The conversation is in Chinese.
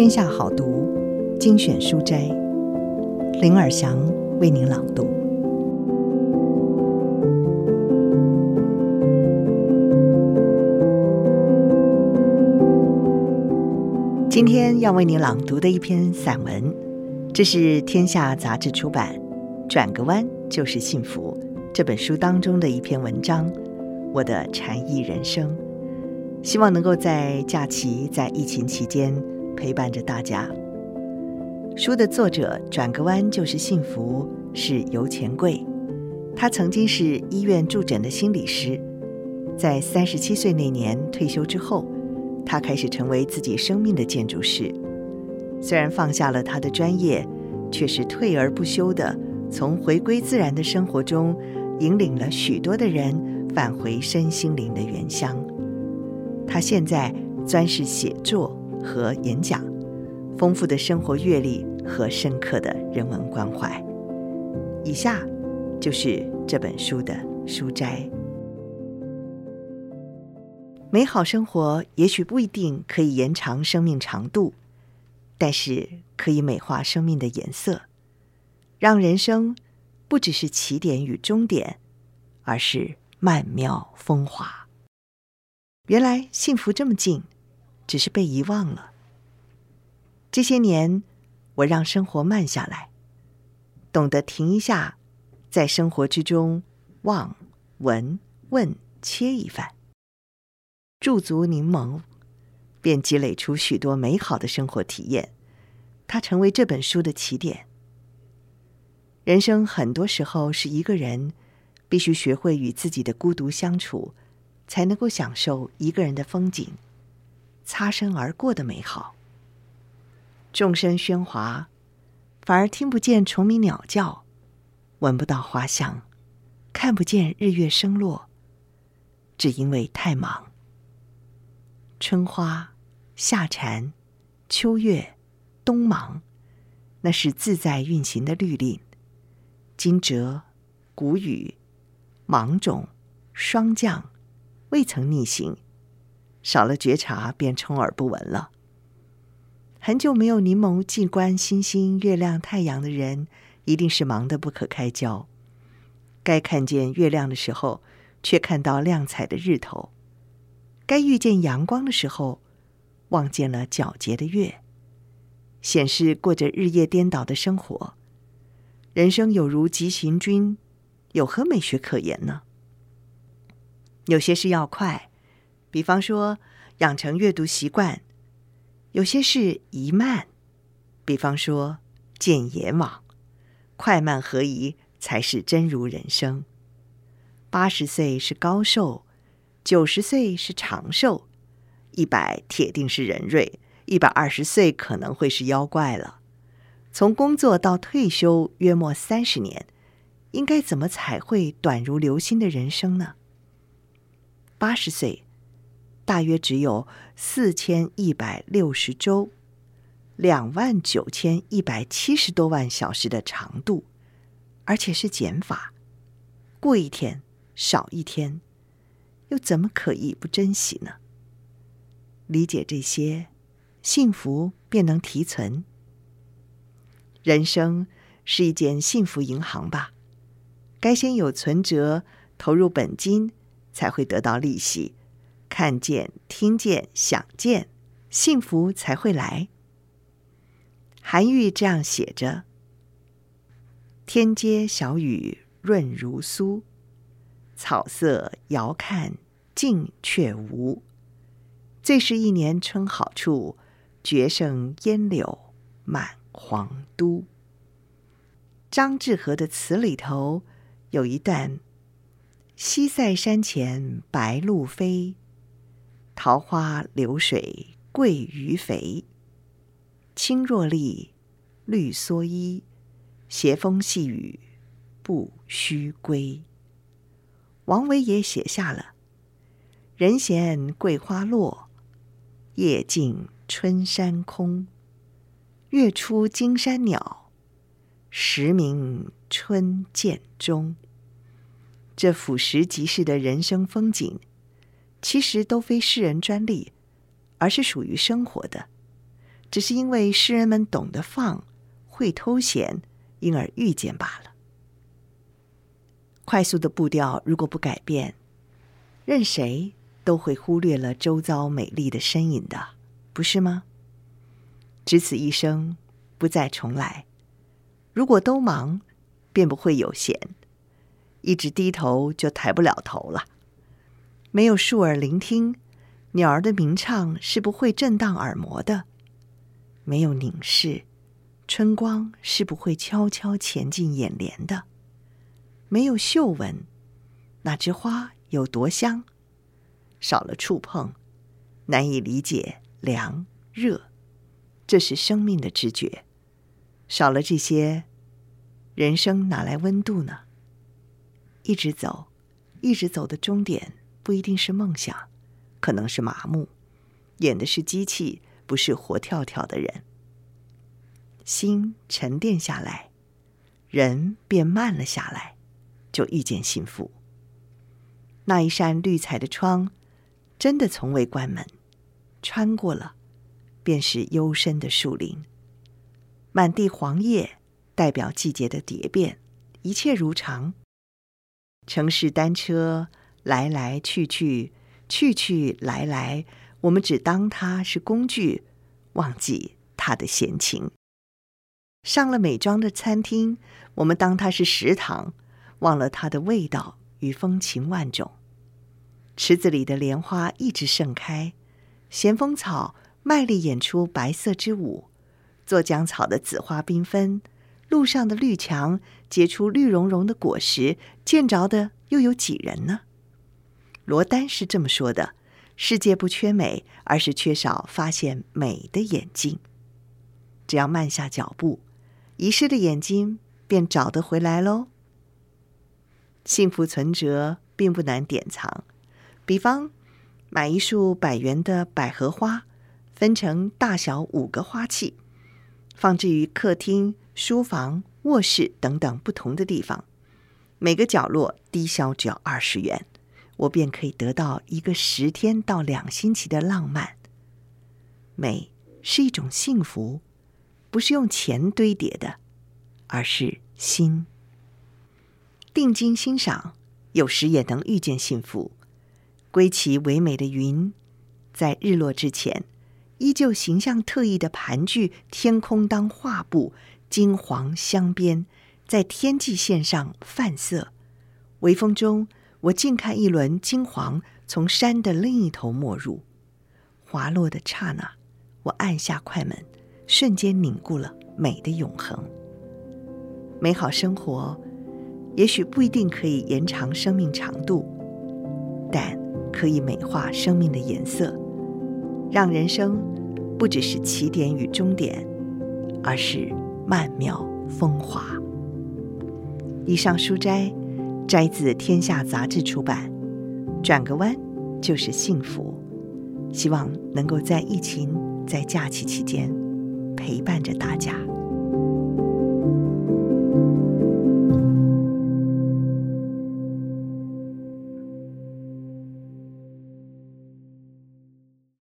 天下好读精选书斋，林尔祥为您朗读。今天要为您朗读的一篇散文，这是天下杂志出版《转个弯就是幸福》这本书当中的一篇文章，我的禅意人生。希望能够在假期、在疫情期间陪伴着大家。书的作者转个弯就是幸福，是游钱柜。他曾经是医院驻诊的心理师，在三十七岁那年退休之后，他开始成为自己生命的建筑师。虽然放下了他的专业，却是退而不休地从回归自然的生活中，引领了许多的人返回身心灵的原乡。他现在专是写作和演讲，丰富的生活阅历和深刻的人文关怀。以下就是这本书的书摘。美好生活也许不一定可以延长生命长度，但是可以美化生命的颜色，让人生不只是起点与终点，而是曼妙风华。原来幸福这么近，只是被遗忘了。这些年，我让生活慢下来，懂得停一下，在生活之中望、闻、问、切一番，驻足凝眸，便积累出许多美好的生活体验。它成为这本书的起点。人生很多时候是一个人，必须学会与自己的孤独相处。才能够享受一个人的风景，擦身而过的美好。众声喧哗，反而听不见虫鸣鸟叫，闻不到花香，看不见日月升落，只因为太忙。春花、夏蝉、秋月、冬芒，那是自在运行的律令。惊蛰、谷雨、芒种、霜降。未曾逆行，少了觉察便充耳不闻了。很久没有凝眸静观星星、月亮、太阳的人，一定是忙得不可开交。该看见月亮的时候，却看到亮彩的日头；该遇见阳光的时候，望见了皎洁的月，显示过着日夜颠倒的生活。人生有如急行军，有何美学可言呢？有些事要快，比方说养成阅读习惯；有些事宜慢，比方说见阎王。快慢合宜才是真如人生。八十岁是高寿，九十岁是长寿，一百铁定是人瑞，一百二十岁可能会是妖怪了。从工作到退休约莫三十年，应该怎么才会短如流星的人生呢？八十岁，大约只有四千一百六十周，两万九千一百七十多万小时的长度，而且是减法，过一天少一天，又怎么可以不珍惜呢？理解这些，幸福便能提存。人生是一间幸福银行吧，该先有存折，投入本金。才会得到利息，看见、听见、想见，幸福才会来。韩愈这样写着：“天街小雨润如酥，草色遥看近却无。最是一年春好处，绝胜烟柳满皇都。”张志和的词里头有一段。西塞山前白鹭飞，桃花流水鳜鱼肥。青箬笠，绿蓑衣，斜风细雨不须归。王维也写下了“人闲桂花落，夜静春山空。月出惊山鸟，时鸣春涧中。”这俯拾即是的人生风景，其实都非诗人专利，而是属于生活的。只是因为诗人们懂得放，会偷闲，因而遇见罢了。快速的步调如果不改变，任谁都会忽略了周遭美丽的身影的，不是吗？只此一生，不再重来。如果都忙，便不会有闲；一直低头，就抬不了头了。没有竖耳聆听，鸟儿的鸣唱是不会震荡耳膜的；没有凝视，春光是不会悄悄潜进眼帘的；没有嗅闻，那枝花有多香；少了触碰，难以理解凉热，这是生命的知觉。少了这些，人生哪来温度呢？一直走，一直走的终点。不一定是梦想，可能是麻木，演的是机器，不是活跳跳的人。心沉淀下来，人便慢了下来，就遇见幸福。那一扇绿彩的窗，真的从未关门，穿过了，便是幽深的树林。满地黄叶，代表季节的蝶变，一切如常。城市单车。来来去去，去去来来，我们只当它是工具，忘记它的闲情。上了美妆的餐厅，我们当它是食堂，忘了它的味道与风情万种。池子里的莲花一直盛开，咸丰草卖力演出白色之舞，做浆草的紫花缤纷，路上的绿墙结出绿茸茸的果实，见着的又有几人呢？罗丹是这么说的：“世界不缺美，而是缺少发现美的眼睛。只要慢下脚步，遗失的眼睛便找得回来喽。幸福存折并不难典藏，比方买一束百元的百合花，分成大小五个花器，放置于客厅、书房、卧室等等不同的地方，每个角落低消只要二十元。”我便可以得到一个十天到两星期的浪漫。美是一种幸福，不是用钱堆叠的，而是心。定睛欣赏，有时也能遇见幸福。归其唯美的云，在日落之前，依旧形象特异的盘踞天空当画布，金黄镶边，在天际线上泛色。微风中。我近看一轮金黄从山的另一头没入，滑落的刹那，我按下快门，瞬间凝固了美的永恒。美好生活，也许不一定可以延长生命长度，但可以美化生命的颜色，让人生不只是起点与终点，而是曼妙风华。以上书斋。摘自《天下杂志》出版，《转个弯就是幸福》，希望能够在疫情、在假期期间陪伴着大家。